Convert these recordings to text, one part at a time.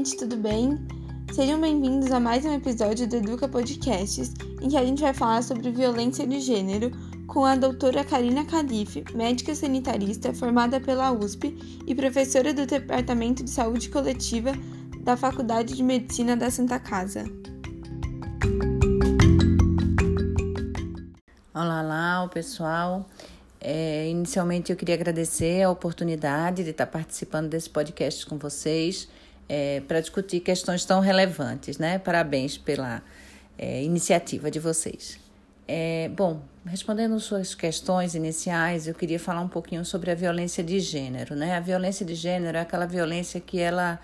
Gente, tudo bem? Sejam bem-vindos a mais um episódio do Educa Podcasts, em que a gente vai falar sobre violência de gênero com a doutora Karina Calife, médica sanitarista formada pela USP e professora do Departamento de Saúde Coletiva da Faculdade de Medicina da Santa Casa. Olá, olá, pessoal. É, inicialmente, eu queria agradecer a oportunidade de estar participando desse podcast com vocês é, para discutir questões tão relevantes, né? Parabéns pela é, iniciativa de vocês. É, bom, respondendo suas questões iniciais, eu queria falar um pouquinho sobre a violência de gênero, né? A violência de gênero é aquela violência que ela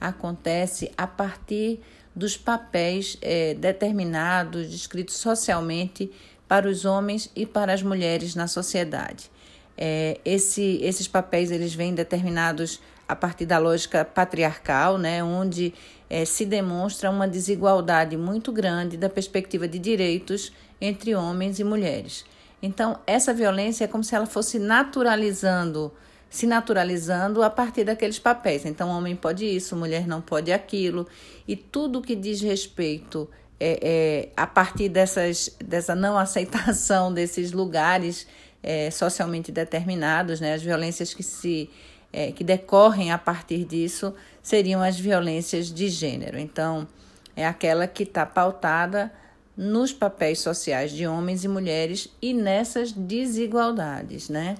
acontece a partir dos papéis é, determinados, descritos socialmente para os homens e para as mulheres na sociedade. É, esse, esses papéis eles vêm determinados a partir da lógica patriarcal, né, onde é, se demonstra uma desigualdade muito grande da perspectiva de direitos entre homens e mulheres. Então, essa violência é como se ela fosse naturalizando, se naturalizando a partir daqueles papéis. Então, homem pode isso, mulher não pode aquilo, e tudo que diz respeito é, é, a partir dessas, dessa não aceitação desses lugares é, socialmente determinados, né, as violências que se é, que decorrem a partir disso seriam as violências de gênero. Então, é aquela que está pautada nos papéis sociais de homens e mulheres e nessas desigualdades, né?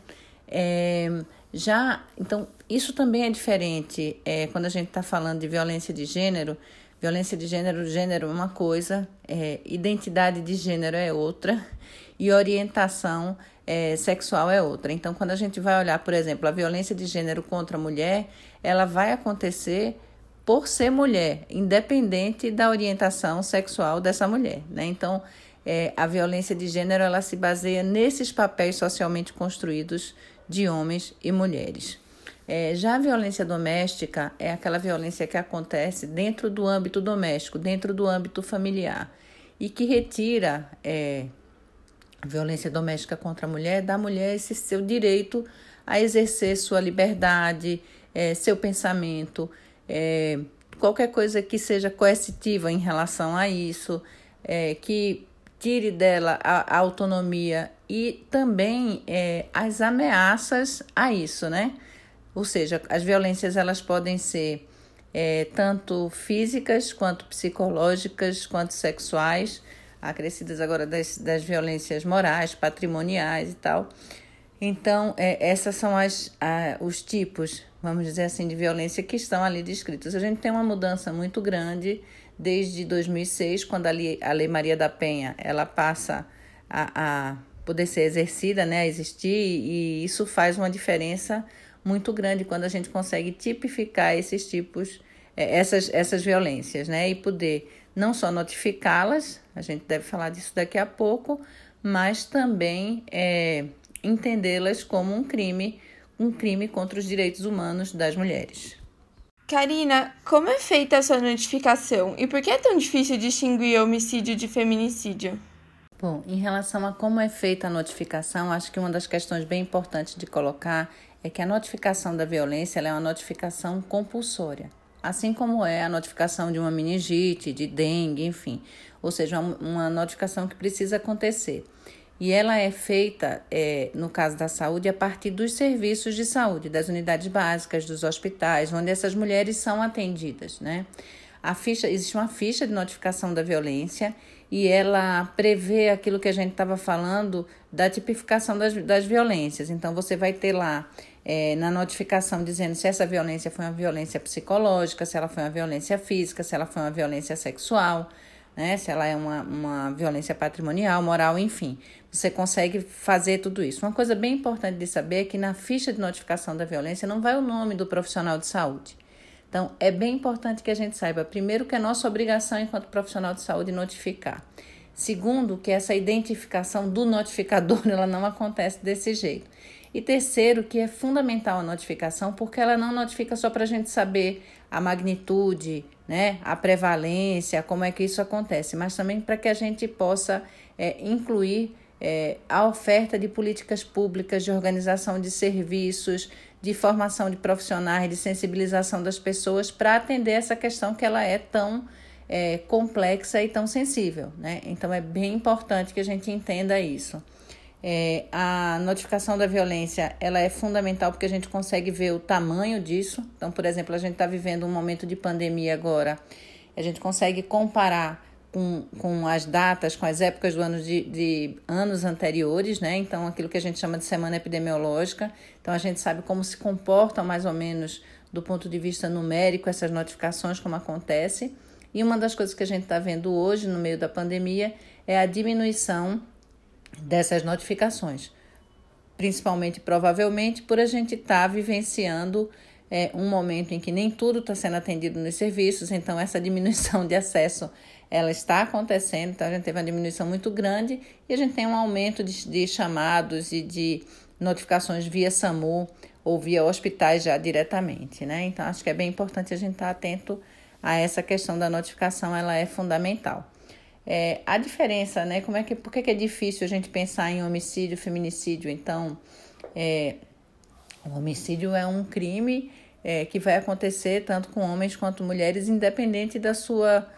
É, já, então, isso também é diferente é, quando a gente está falando de violência de gênero, Violência de gênero, gênero é uma coisa, é, identidade de gênero é outra e orientação é, sexual é outra. Então, quando a gente vai olhar, por exemplo, a violência de gênero contra a mulher, ela vai acontecer por ser mulher, independente da orientação sexual dessa mulher. Né? Então, é, a violência de gênero ela se baseia nesses papéis socialmente construídos de homens e mulheres. É, já a violência doméstica é aquela violência que acontece dentro do âmbito doméstico, dentro do âmbito familiar, e que retira é, violência doméstica contra a mulher da mulher esse seu direito a exercer sua liberdade, é, seu pensamento, é, qualquer coisa que seja coercitiva em relação a isso, é, que tire dela a, a autonomia e também as ameaças a isso, né? Ou seja, as violências elas podem ser tanto físicas quanto psicológicas quanto sexuais, acrescidas agora das, das violências morais, patrimoniais e tal. Então, é, essas são as, a, os tipos, vamos dizer assim, de violência que estão ali descritos. A gente tem uma mudança muito grande desde 2006, quando a Lei, a Lei Maria da Penha ela passa a, a poder ser exercida, né, a existir, e isso faz uma diferença muito grande quando a gente consegue tipificar esses tipos, é, essas, essas violências, né? E poder não só notificá-las, a gente deve falar disso daqui a pouco, mas também é, entendê-las como um crime, um crime contra os direitos humanos das mulheres. Karina, como é feita a sua notificação e por que é tão difícil distinguir homicídio de feminicídio? Bom, em relação a como é feita a notificação, acho que uma das questões bem importantes de colocar é que a notificação da violência é uma notificação compulsória, assim como é a notificação de uma meningite, de dengue, enfim, ou seja, uma notificação que precisa acontecer. E ela é feita, é, no caso da saúde, a partir dos serviços de saúde, das unidades básicas, dos hospitais, onde essas mulheres são atendidas, né? A ficha, existe uma ficha de notificação da violência e ela prevê aquilo que a gente estava falando da tipificação das, das violências. Então, você vai ter lá é, na notificação dizendo se essa violência foi uma violência psicológica, se ela foi uma violência física, se ela foi uma violência sexual, né? se ela é uma, uma violência patrimonial, moral, enfim. Você consegue fazer tudo isso. Uma coisa bem importante de saber é que na ficha de notificação da violência não vai o nome do profissional de saúde. Então, é bem importante que a gente saiba, primeiro, que é nossa obrigação enquanto profissional de saúde notificar. Segundo, que essa identificação do notificador ela não acontece desse jeito. E terceiro, que é fundamental a notificação, porque ela não notifica só para a gente saber a magnitude, né, a prevalência, como é que isso acontece, mas também para que a gente possa é, incluir é, a oferta de políticas públicas, de organização de serviços, de formação de profissionais, de sensibilização das pessoas para atender essa questão que ela é tão é, complexa e tão sensível. Né? Então é bem importante que a gente entenda isso. É, a notificação da violência ela é fundamental porque a gente consegue ver o tamanho disso. Então, por exemplo, a gente está vivendo um momento de pandemia agora. A gente consegue comparar com, com as datas, com as épocas do ano de, de anos anteriores, né? Então, aquilo que a gente chama de semana epidemiológica. Então, a gente sabe como se comportam mais ou menos do ponto de vista numérico essas notificações, como acontece. E uma das coisas que a gente está vendo hoje, no meio da pandemia, é a diminuição dessas notificações. Principalmente, provavelmente, por a gente estar tá vivenciando é, um momento em que nem tudo está sendo atendido nos serviços, então essa diminuição de acesso ela está acontecendo, então a gente teve uma diminuição muito grande e a gente tem um aumento de, de chamados e de notificações via SAMU ou via hospitais já diretamente, né? Então acho que é bem importante a gente estar tá atento a essa questão da notificação, ela é fundamental. É, a diferença, né? Como é que, por que, é difícil a gente pensar em homicídio, feminicídio? Então, é, o homicídio é um crime é, que vai acontecer tanto com homens quanto mulheres, independente da sua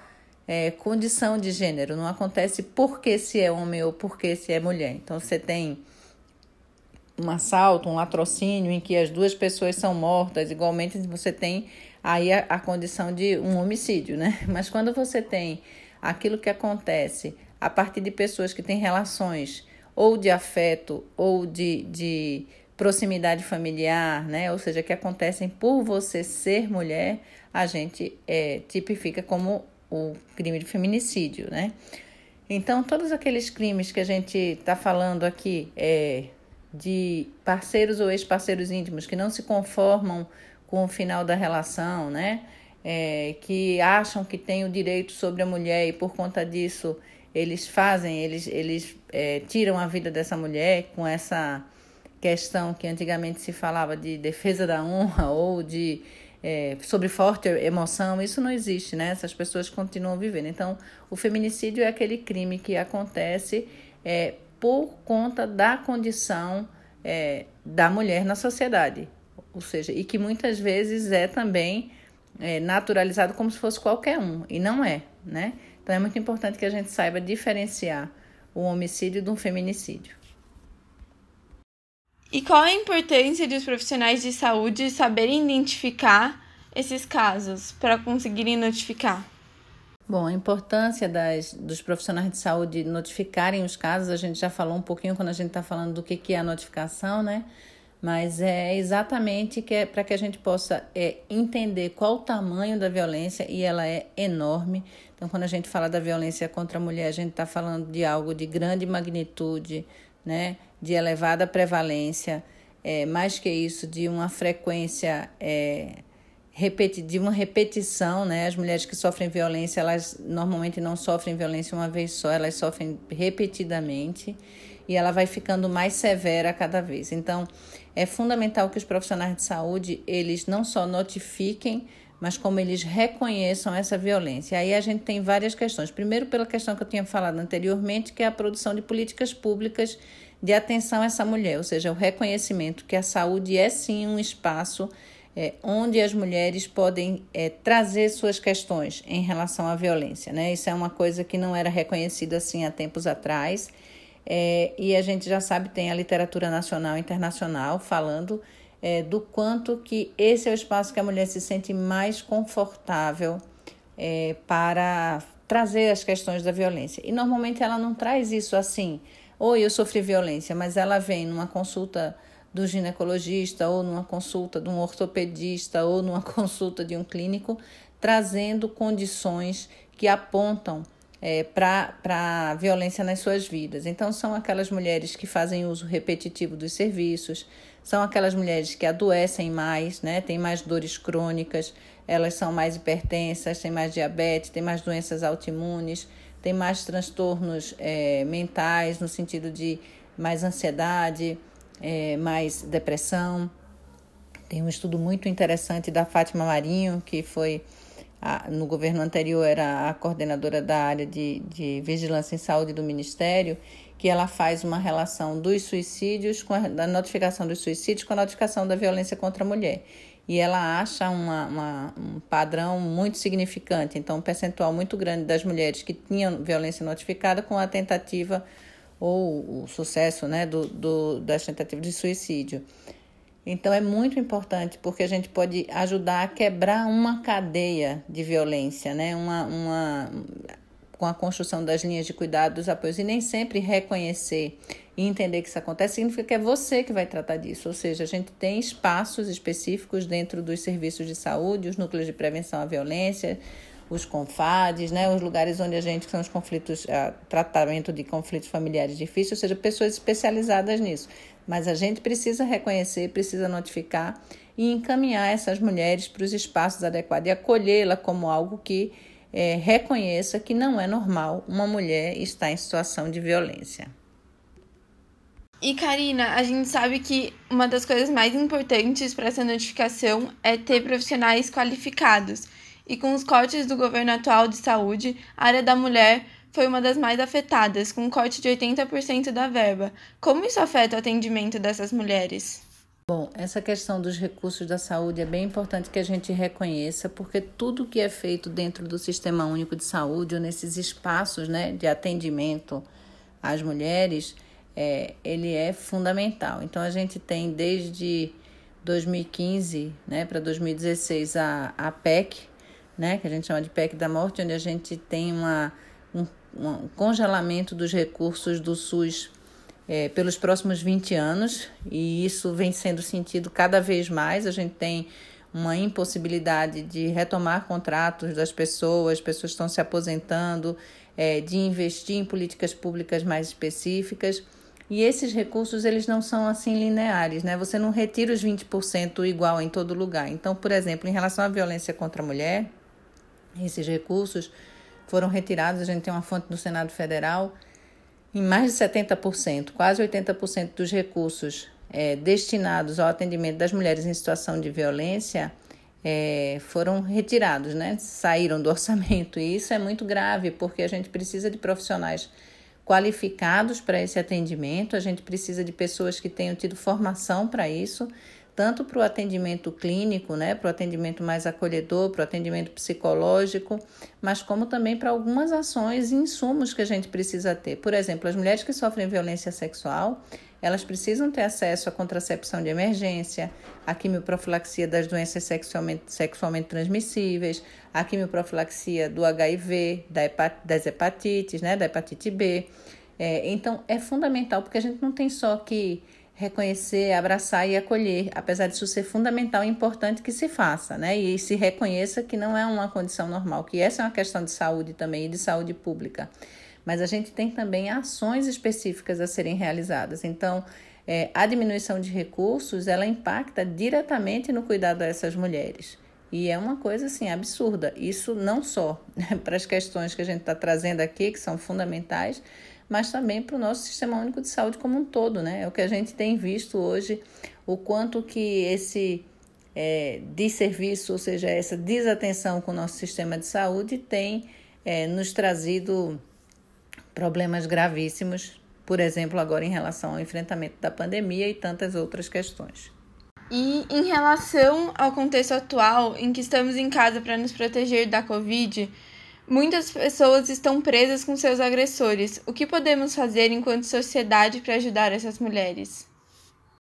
é, condição de gênero. Não acontece porque se é homem ou porque se é mulher. Então, você tem um assalto, um latrocínio em que as duas pessoas são mortas, igualmente você tem aí a, a condição de um homicídio, né? Mas quando você tem aquilo que acontece a partir de pessoas que têm relações ou de afeto ou de, de proximidade familiar, né? Ou seja, que acontecem por você ser mulher, a gente é, tipifica como o crime de feminicídio, né? Então, todos aqueles crimes que a gente está falando aqui é, de parceiros ou ex-parceiros íntimos que não se conformam com o final da relação, né? É, que acham que têm o direito sobre a mulher e por conta disso eles fazem, eles, eles é, tiram a vida dessa mulher com essa questão que antigamente se falava de defesa da honra ou de é, sobre forte emoção, isso não existe, né? Essas pessoas continuam vivendo. Então, o feminicídio é aquele crime que acontece é, por conta da condição é, da mulher na sociedade, ou seja, e que muitas vezes é também é, naturalizado como se fosse qualquer um, e não é, né? Então é muito importante que a gente saiba diferenciar o homicídio de um feminicídio. E qual a importância de os profissionais de saúde saberem identificar esses casos para conseguirem notificar? Bom, a importância das, dos profissionais de saúde notificarem os casos, a gente já falou um pouquinho quando a gente está falando do que, que é a notificação, né? Mas é exatamente que é para que a gente possa é, entender qual o tamanho da violência e ela é enorme. Então, quando a gente fala da violência contra a mulher, a gente está falando de algo de grande magnitude, né, de elevada prevalência, é, mais que isso, de uma frequência é, de uma repetição, né? As mulheres que sofrem violência, elas normalmente não sofrem violência uma vez só, elas sofrem repetidamente e ela vai ficando mais severa cada vez. Então, é fundamental que os profissionais de saúde, eles não só notifiquem, mas como eles reconheçam essa violência. Aí a gente tem várias questões. Primeiro, pela questão que eu tinha falado anteriormente, que é a produção de políticas públicas de atenção a essa mulher, ou seja, o reconhecimento que a saúde é sim um espaço é, onde as mulheres podem é, trazer suas questões em relação à violência. Né? Isso é uma coisa que não era reconhecida assim há tempos atrás é, e a gente já sabe, tem a literatura nacional e internacional falando é, do quanto que esse é o espaço que a mulher se sente mais confortável é, para trazer as questões da violência. E normalmente ela não traz isso assim, ou eu sofri violência, mas ela vem numa consulta do ginecologista, ou numa consulta de um ortopedista, ou numa consulta de um clínico, trazendo condições que apontam é, para a violência nas suas vidas. Então, são aquelas mulheres que fazem uso repetitivo dos serviços, são aquelas mulheres que adoecem mais, né, têm mais dores crônicas, elas são mais hipertensas, têm mais diabetes, têm mais doenças autoimunes, têm mais transtornos é, mentais, no sentido de mais ansiedade, é, mais depressão. Tem um estudo muito interessante da Fátima Marinho, que foi a, no governo anterior era a coordenadora da área de, de vigilância em saúde do Ministério, que ela faz uma relação dos suicídios, com a, da notificação dos suicídios com a notificação da violência contra a mulher. E ela acha uma, uma, um padrão muito significante, então um percentual muito grande das mulheres que tinham violência notificada com a tentativa ou o sucesso né, do, do, das tentativas de suicídio. Então é muito importante porque a gente pode ajudar a quebrar uma cadeia de violência, né? uma, uma, com a construção das linhas de cuidado dos apoios. E nem sempre reconhecer e entender que isso acontece significa que é você que vai tratar disso. Ou seja, a gente tem espaços específicos dentro dos serviços de saúde, os núcleos de prevenção à violência, os CONFADs, né, os lugares onde a gente são os conflitos, uh, tratamento de conflitos familiares difíceis, ou seja, pessoas especializadas nisso. Mas a gente precisa reconhecer, precisa notificar e encaminhar essas mulheres para os espaços adequados e acolhê-la como algo que é, reconheça que não é normal uma mulher estar em situação de violência. E Karina, a gente sabe que uma das coisas mais importantes para essa notificação é ter profissionais qualificados. E com os cortes do governo atual de saúde, a área da mulher foi uma das mais afetadas, com um corte de 80% da verba. Como isso afeta o atendimento dessas mulheres? Bom, essa questão dos recursos da saúde é bem importante que a gente reconheça, porque tudo que é feito dentro do Sistema Único de Saúde, ou nesses espaços né, de atendimento às mulheres, é, ele é fundamental. Então, a gente tem desde 2015 né, para 2016 a, a PEC, né, que a gente chama de PEC da morte, onde a gente tem uma, um, um congelamento dos recursos do SUS é, pelos próximos 20 anos, e isso vem sendo sentido cada vez mais. A gente tem uma impossibilidade de retomar contratos das pessoas, as pessoas estão se aposentando, é, de investir em políticas públicas mais específicas. E esses recursos, eles não são assim lineares, né? Você não retira os 20% igual em todo lugar. Então, por exemplo, em relação à violência contra a mulher, esses recursos foram retirados, a gente tem uma fonte do Senado Federal, em mais de 70%, quase 80% dos recursos é, destinados ao atendimento das mulheres em situação de violência é, foram retirados, né? saíram do orçamento. E isso é muito grave, porque a gente precisa de profissionais qualificados para esse atendimento, a gente precisa de pessoas que tenham tido formação para isso, tanto para o atendimento clínico, né, para o atendimento mais acolhedor, para o atendimento psicológico, mas como também para algumas ações e insumos que a gente precisa ter. Por exemplo, as mulheres que sofrem violência sexual, elas precisam ter acesso à contracepção de emergência, à quimioprofilaxia das doenças sexualmente, sexualmente transmissíveis, à quimioprofilaxia do HIV, da das hepatites, né, da hepatite B. É, então, é fundamental, porque a gente não tem só que reconhecer, abraçar e acolher, apesar disso ser fundamental e importante que se faça, né? E se reconheça que não é uma condição normal, que essa é uma questão de saúde também e de saúde pública. Mas a gente tem também ações específicas a serem realizadas. Então, é, a diminuição de recursos, ela impacta diretamente no cuidado dessas mulheres. E é uma coisa assim absurda. Isso não só né, para as questões que a gente está trazendo aqui, que são fundamentais, mas também para o nosso sistema único de saúde como um todo, né? É o que a gente tem visto hoje, o quanto que esse é, desserviço, ou seja, essa desatenção com o nosso sistema de saúde tem é, nos trazido problemas gravíssimos, por exemplo, agora em relação ao enfrentamento da pandemia e tantas outras questões. E em relação ao contexto atual, em que estamos em casa para nos proteger da Covid, Muitas pessoas estão presas com seus agressores. O que podemos fazer enquanto sociedade para ajudar essas mulheres?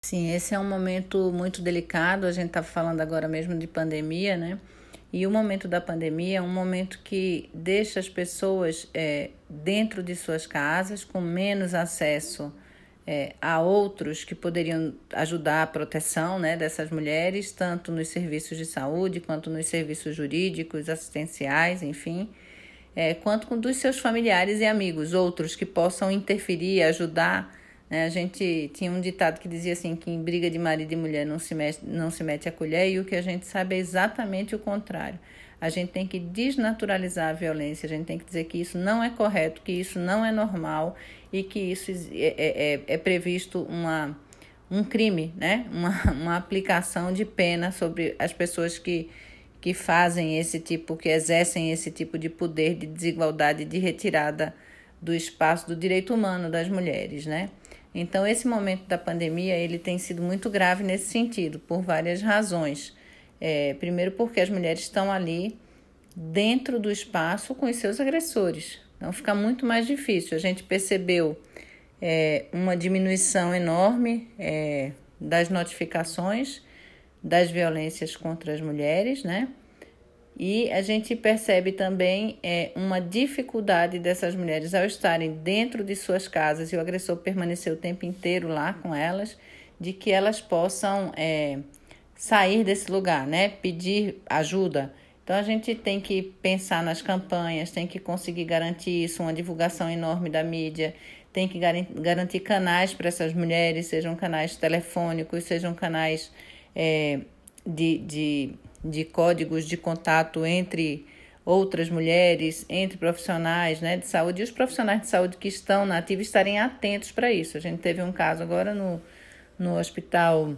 Sim, esse é um momento muito delicado. A gente está falando agora mesmo de pandemia, né? E o momento da pandemia é um momento que deixa as pessoas é, dentro de suas casas com menos acesso é, a outros que poderiam ajudar a proteção né, dessas mulheres, tanto nos serviços de saúde quanto nos serviços jurídicos, assistenciais, enfim é, quanto com dos seus familiares e amigos, outros que possam interferir, ajudar. Né? A gente tinha um ditado que dizia assim que em briga de marido e mulher não se, mete, não se mete a colher, e o que a gente sabe é exatamente o contrário. A gente tem que desnaturalizar a violência, a gente tem que dizer que isso não é correto, que isso não é normal e que isso é, é, é, é previsto uma, um crime, né? uma, uma aplicação de pena sobre as pessoas que que fazem esse tipo, que exercem esse tipo de poder de desigualdade, de retirada do espaço do direito humano das mulheres, né? Então, esse momento da pandemia ele tem sido muito grave nesse sentido, por várias razões. É, primeiro, porque as mulheres estão ali dentro do espaço com os seus agressores. Então, fica muito mais difícil. A gente percebeu é, uma diminuição enorme é, das notificações das violências contra as mulheres, né? E a gente percebe também é, uma dificuldade dessas mulheres ao estarem dentro de suas casas e o agressor permanecer o tempo inteiro lá com elas, de que elas possam é, sair desse lugar, né? Pedir ajuda. Então a gente tem que pensar nas campanhas, tem que conseguir garantir isso, uma divulgação enorme da mídia, tem que garantir canais para essas mulheres, sejam canais telefônicos, sejam canais é, de, de de códigos de contato entre outras mulheres, entre profissionais né, de saúde e os profissionais de saúde que estão na ativa estarem atentos para isso. A gente teve um caso agora no, no hospital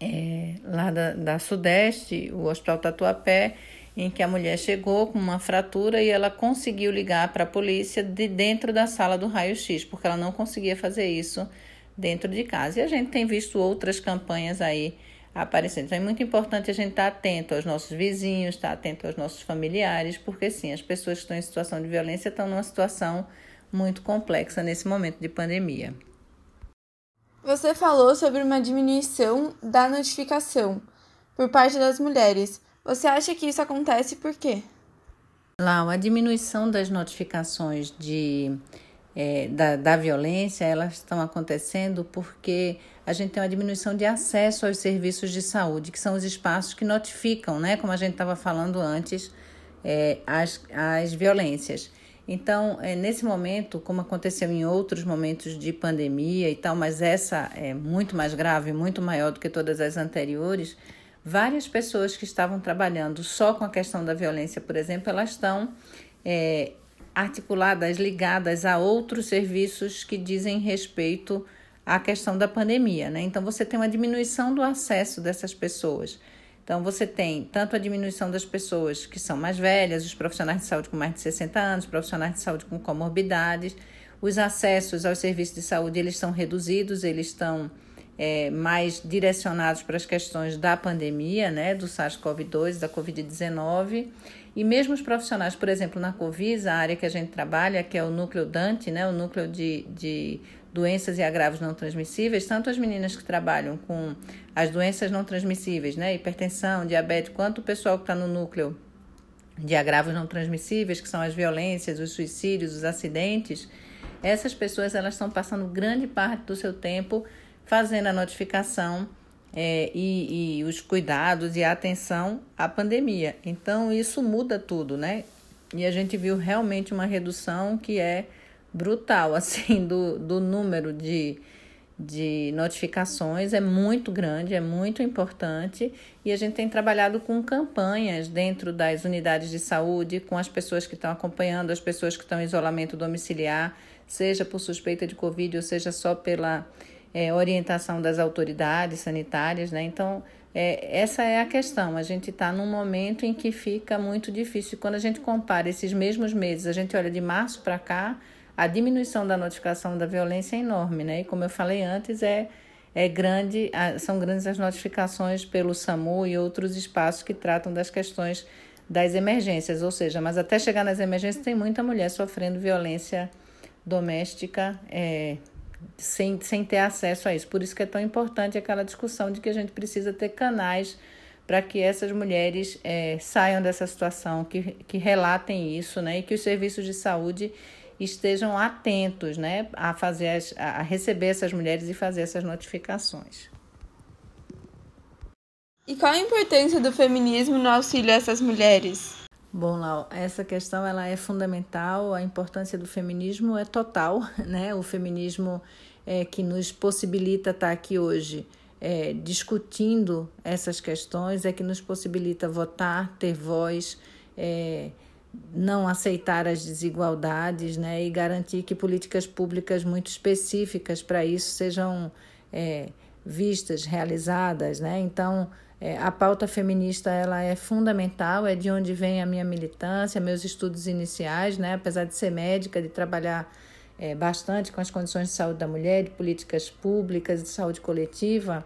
é, lá da, da Sudeste, o Hospital Tatuapé, em que a mulher chegou com uma fratura e ela conseguiu ligar para a polícia de dentro da sala do raio-x, porque ela não conseguia fazer isso dentro de casa. E a gente tem visto outras campanhas aí aparecendo. Então é muito importante a gente estar atento aos nossos vizinhos, estar atento aos nossos familiares, porque sim, as pessoas que estão em situação de violência estão numa situação muito complexa nesse momento de pandemia. Você falou sobre uma diminuição da notificação por parte das mulheres. Você acha que isso acontece por quê? Lá, a diminuição das notificações de é, da, da violência, elas estão acontecendo porque a gente tem uma diminuição de acesso aos serviços de saúde, que são os espaços que notificam, né, como a gente estava falando antes, é, as, as violências. Então, é, nesse momento, como aconteceu em outros momentos de pandemia e tal, mas essa é muito mais grave, muito maior do que todas as anteriores, várias pessoas que estavam trabalhando só com a questão da violência, por exemplo, elas estão é, articuladas, ligadas a outros serviços que dizem respeito à questão da pandemia, né? Então você tem uma diminuição do acesso dessas pessoas. Então você tem tanto a diminuição das pessoas que são mais velhas, os profissionais de saúde com mais de 60 anos, profissionais de saúde com comorbidades, os acessos aos serviços de saúde eles estão reduzidos, eles estão é, mais direcionados para as questões da pandemia, né, do SARS-CoV-2, da Covid-19, e mesmo os profissionais, por exemplo, na Covisa, a área que a gente trabalha, que é o núcleo Dante, né, o núcleo de, de doenças e agravos não transmissíveis, tanto as meninas que trabalham com as doenças não transmissíveis, né, hipertensão, diabetes, quanto o pessoal que está no núcleo de agravos não transmissíveis, que são as violências, os suicídios, os acidentes, essas pessoas elas estão passando grande parte do seu tempo fazendo a notificação é, e, e os cuidados e a atenção à pandemia. Então, isso muda tudo, né? E a gente viu realmente uma redução que é brutal, assim, do, do número de, de notificações é muito grande, é muito importante e a gente tem trabalhado com campanhas dentro das unidades de saúde, com as pessoas que estão acompanhando, as pessoas que estão em isolamento domiciliar, seja por suspeita de Covid ou seja só pela é, orientação das autoridades sanitárias, né? Então, é, essa é a questão. A gente está num momento em que fica muito difícil. Quando a gente compara esses mesmos meses, a gente olha de março para cá, a diminuição da notificação da violência é enorme, né? E como eu falei antes, é, é grande, são grandes as notificações pelo SAMU e outros espaços que tratam das questões das emergências, ou seja, mas até chegar nas emergências tem muita mulher sofrendo violência doméstica é, sem, sem ter acesso a isso. Por isso que é tão importante aquela discussão de que a gente precisa ter canais para que essas mulheres é, saiam dessa situação, que, que relatem isso, né? E que os serviços de saúde estejam atentos, né? A fazer as, a receber essas mulheres e fazer essas notificações. E qual a importância do feminismo no auxílio a essas mulheres? Bom, Lau, essa questão ela é fundamental, a importância do feminismo é total, né? O feminismo é, que nos possibilita estar aqui hoje é, discutindo essas questões, é que nos possibilita votar, ter voz, é, não aceitar as desigualdades né? e garantir que políticas públicas muito específicas para isso sejam é, vistas, realizadas. Né? Então, É, a pauta feminista ela é fundamental, é de onde vem a minha militância, meus estudos iniciais, né? apesar de ser médica, de trabalhar é, bastante com as condições de saúde da mulher, de políticas públicas, de saúde coletiva,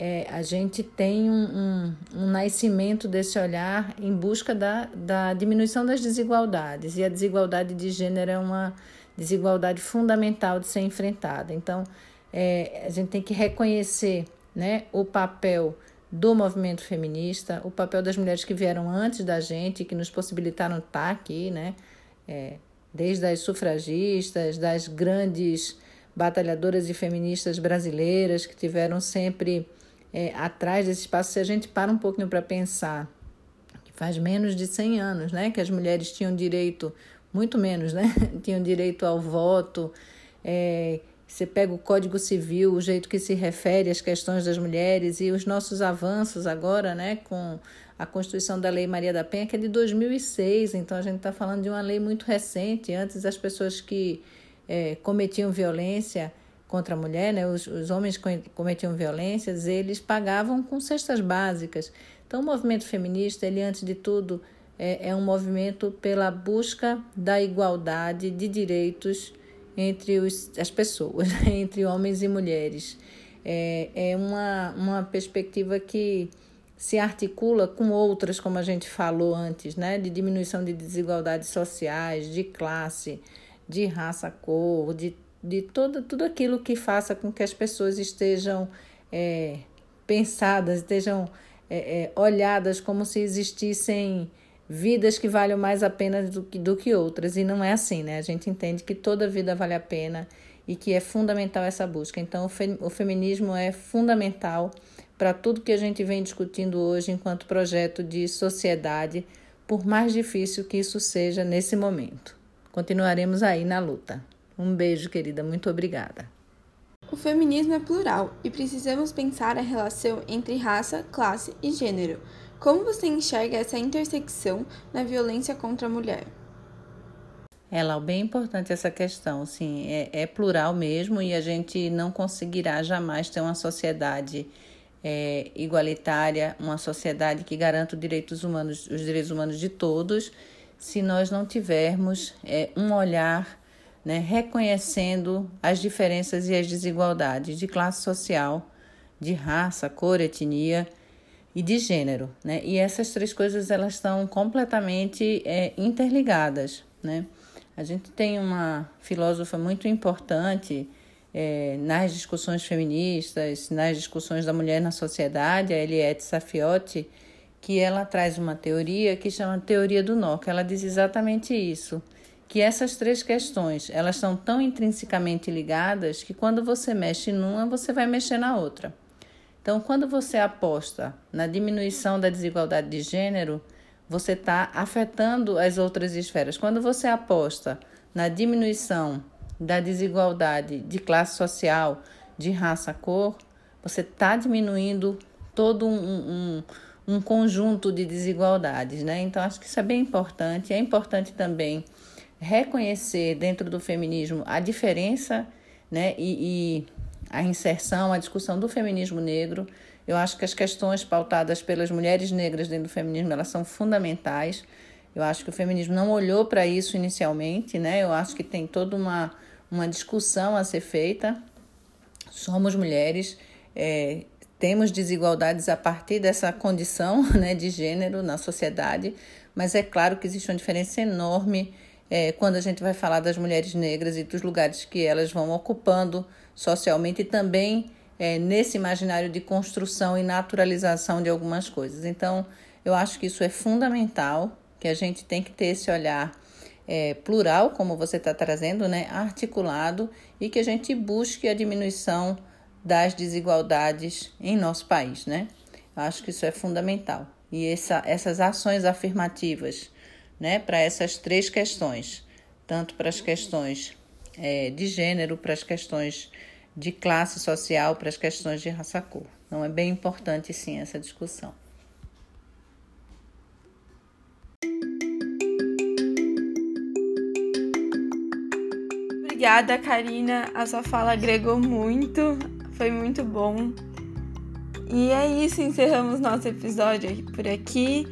é, a gente tem um, um, um, nascimento desse olhar em busca da, da diminuição das desigualdades. E a desigualdade de gênero é uma desigualdade fundamental de ser enfrentada. Então, é, a gente tem que reconhecer né, o papel do movimento feminista, o papel das mulheres que vieram antes da gente, que nos possibilitaram estar aqui, né? É, desde as sufragistas, das grandes batalhadoras e feministas brasileiras que tiveram sempre é, atrás desse espaço. Se a gente para um pouquinho para pensar, que faz menos de 100 anos, né? Que as mulheres tinham direito, muito menos, né? tinham direito ao voto, é, você pega o Código Civil, o jeito que se refere às questões das mulheres e os nossos avanços agora, né, com a Constituição da Lei Maria da Penha, que é de 2006, então a gente está falando de uma lei muito recente. Antes, as pessoas que é, cometiam violência contra a mulher, né, os, os homens cometiam violências, eles pagavam com cestas básicas. Então, o movimento feminista, ele, antes de tudo, é, é um movimento pela busca da igualdade de direitos entre os, as pessoas, entre homens e mulheres. É, é uma, uma perspectiva que se articula com outras, como a gente falou antes, né? de diminuição de desigualdades sociais, de classe, de raça, cor, de, de todo, tudo aquilo que faça com que as pessoas estejam é, pensadas, estejam é, é, olhadas como se existissem vidas que valham mais a pena do que, do que outras. E não é assim, né? A gente entende que toda vida vale a pena e que é fundamental essa busca. Então, o, fe, o feminismo é fundamental para tudo que a gente vem discutindo hoje enquanto projeto de sociedade, por mais difícil que isso seja nesse momento. Continuaremos aí na luta. Um beijo, querida. Muito obrigada. O feminismo é plural e precisamos pensar a relação entre raça, classe e gênero como você enxerga essa intersecção na violência contra a mulher? É, Lau, bem importante essa questão, sim, é, é, plural mesmo e a gente não conseguirá jamais ter uma sociedade é, igualitária, uma sociedade que garanta os direitos humanos, os direitos humanos de todos, se nós não tivermos é, um olhar né, reconhecendo as diferenças e as desigualdades de classe social, de raça, cor, etnia e de gênero, né? E essas três coisas elas estão completamente é, interligadas, né? A gente tem uma filósofa muito importante é, nas discussões feministas, nas discussões da mulher na sociedade, a Eliette Safiotti, que ela traz uma teoria que chama teoria do nó, que ela diz exatamente isso, que essas três questões, elas são tão intrinsecamente ligadas que quando você mexe numa, você vai mexer na outra. Então, quando você aposta na diminuição da desigualdade de gênero, você está afetando as outras esferas. Quando você aposta na diminuição da desigualdade de classe social, de raça, cor, você está diminuindo todo um, um, um, conjunto de desigualdades, né? Então, acho que isso é bem importante. É importante também reconhecer dentro do feminismo a diferença, né? E, e a inserção, a discussão do feminismo negro. Eu acho que as questões pautadas pelas mulheres negras dentro do feminismo, elas são fundamentais. Eu acho que o feminismo não olhou para isso inicialmente, né? Eu acho que tem toda uma, uma discussão a ser feita. Somos mulheres, é, temos desigualdades a partir dessa condição né, de gênero na sociedade, mas é claro que existe uma diferença enorme é, quando a gente vai falar das mulheres negras e dos lugares que elas vão ocupando socialmente e também é, nesse imaginário de construção e naturalização de algumas coisas. Então, eu acho que isso é fundamental, que a gente tem que ter esse olhar é, plural, como você está trazendo, né, articulado, e que a gente busque a diminuição das desigualdades em nosso país. Né? Eu acho que isso é fundamental. E essa, essas ações afirmativas né, para essas três questões, tanto para as questões é, de gênero, para as questões de classe social, para as questões de raça-cor. Então, é bem importante, sim, essa discussão. Obrigada, Karina. A sua fala agregou muito, foi muito bom. E é isso, encerramos nosso episódio por aqui.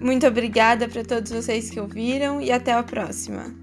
Muito obrigada para todos vocês que ouviram e até a próxima.